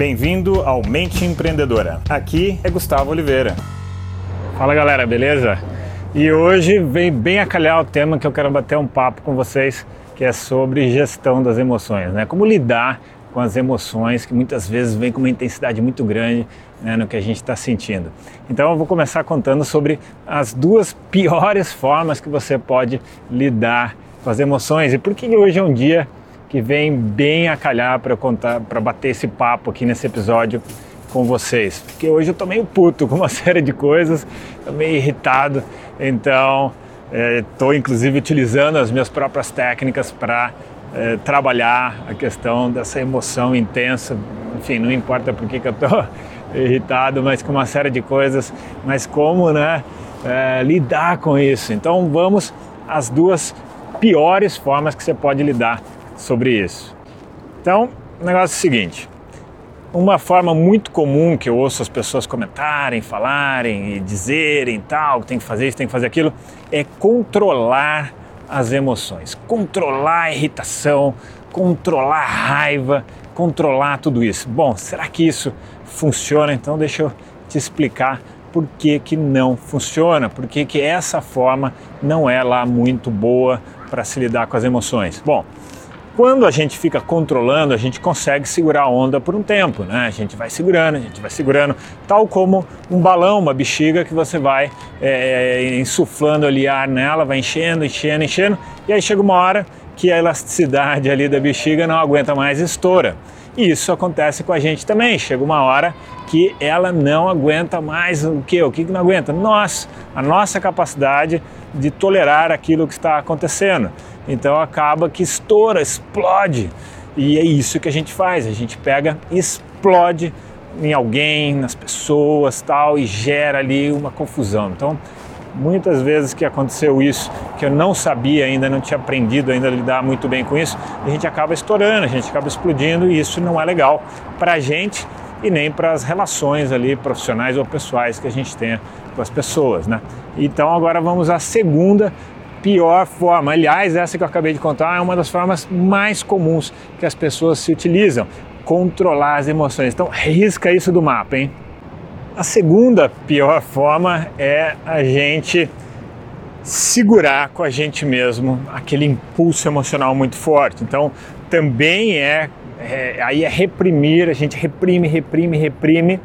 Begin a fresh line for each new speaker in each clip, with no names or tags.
Bem-vindo ao Mente Empreendedora. Aqui é Gustavo Oliveira. Fala galera, beleza? E hoje vem bem a calhar o tema que eu quero bater um papo com vocês, que é sobre gestão das emoções, né? Como lidar com as emoções que muitas vezes vêm com uma intensidade muito grande né, no que a gente está sentindo. Então eu vou começar contando sobre as duas piores formas que você pode lidar com as emoções e por que hoje é um dia que vem bem a calhar para contar, para bater esse papo aqui nesse episódio com vocês. Porque hoje eu tô meio puto com uma série de coisas, tô meio irritado, então estou é, inclusive utilizando as minhas próprias técnicas para é, trabalhar a questão dessa emoção intensa. Enfim, não importa por que, que eu estou irritado, mas com uma série de coisas, mas como né, é, lidar com isso. Então vamos às duas piores formas que você pode lidar sobre isso. Então, o negócio é o seguinte: uma forma muito comum que eu ouço as pessoas comentarem, falarem e dizerem tal, tem que fazer isso, tem que fazer aquilo, é controlar as emoções, controlar a irritação, controlar a raiva, controlar tudo isso. Bom, será que isso funciona? Então deixa eu te explicar por que, que não funciona, por que, que essa forma não é lá muito boa para se lidar com as emoções. Bom, quando a gente fica controlando, a gente consegue segurar a onda por um tempo, né? A gente vai segurando, a gente vai segurando, tal como um balão, uma bexiga que você vai é, insuflando ali ar nela, vai enchendo, enchendo, enchendo, e aí chega uma hora que a elasticidade ali da bexiga não aguenta mais estoura. E isso acontece com a gente também. Chega uma hora que ela não aguenta mais o que? O que não aguenta? Nós, a nossa capacidade de tolerar aquilo que está acontecendo. Então acaba que estoura, explode. E é isso que a gente faz, a gente pega e explode em alguém, nas pessoas, tal, e gera ali uma confusão. Então, muitas vezes que aconteceu isso, que eu não sabia ainda, não tinha aprendido ainda a lidar muito bem com isso, a gente acaba estourando, a gente acaba explodindo e isso não é legal para a gente e nem para as relações ali profissionais ou pessoais que a gente tenha com as pessoas, né? Então agora vamos à segunda pior forma. Aliás, essa que eu acabei de contar é uma das formas mais comuns que as pessoas se utilizam, controlar as emoções. Então, risca isso do mapa, hein? A segunda pior forma é a gente segurar com a gente mesmo aquele impulso emocional muito forte. Então, também é, é aí é reprimir, a gente reprime, reprime, reprime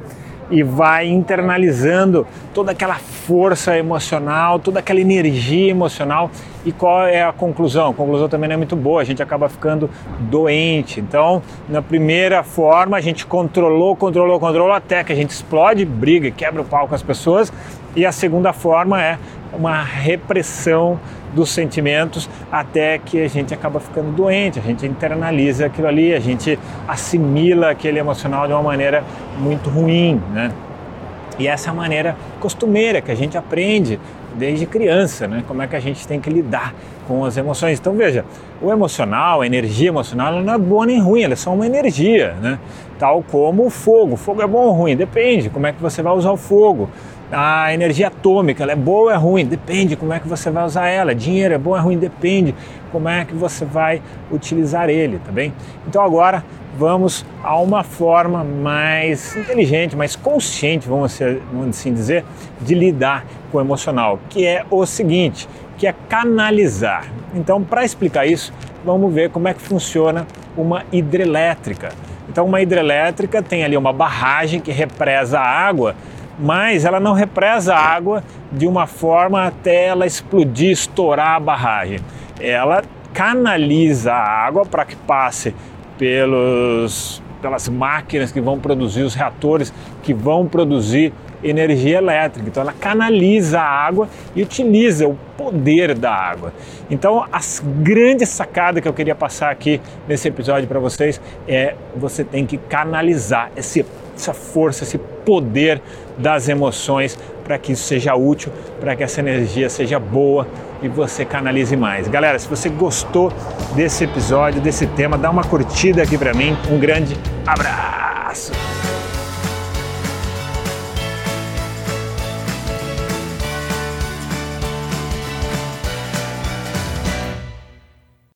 e vai internalizando toda aquela força emocional, toda aquela energia emocional. E qual é a conclusão? A conclusão também não é muito boa, a gente acaba ficando doente. Então, na primeira forma, a gente controlou, controlou, controlou até que a gente explode, briga, quebra o pau com as pessoas. E a segunda forma é uma repressão dos sentimentos até que a gente acaba ficando doente, a gente internaliza aquilo ali, a gente assimila aquele emocional de uma maneira muito ruim, né? E essa é a maneira costumeira que a gente aprende desde criança, né? Como é que a gente tem que lidar com as emoções. Então veja, o emocional, a energia emocional, ela não é boa nem ruim, ela é só uma energia, né? Tal como o fogo. O fogo é bom ou ruim? Depende. Como é que você vai usar o fogo? A energia atômica, ela é boa ou é ruim? Depende como é que você vai usar ela. Dinheiro é bom ou é ruim? Depende como é que você vai utilizar ele, tá bem? Então agora vamos a uma forma mais inteligente, mais consciente, vamos assim dizer, de lidar com o emocional, que é o seguinte, que é canalizar. Então, para explicar isso, vamos ver como é que funciona uma hidrelétrica. Então, uma hidrelétrica tem ali uma barragem que represa a água mas ela não represa a água de uma forma até ela explodir, estourar a barragem. Ela canaliza a água para que passe pelos, pelas máquinas que vão produzir os reatores que vão produzir energia elétrica. Então ela canaliza a água e utiliza o poder da água. Então a grande sacada que eu queria passar aqui nesse episódio para vocês é você tem que canalizar esse, essa força, esse poder das emoções para que isso seja útil, para que essa energia seja boa e você canalize mais. Galera, se você gostou desse episódio, desse tema, dá uma curtida aqui para mim. Um grande abraço.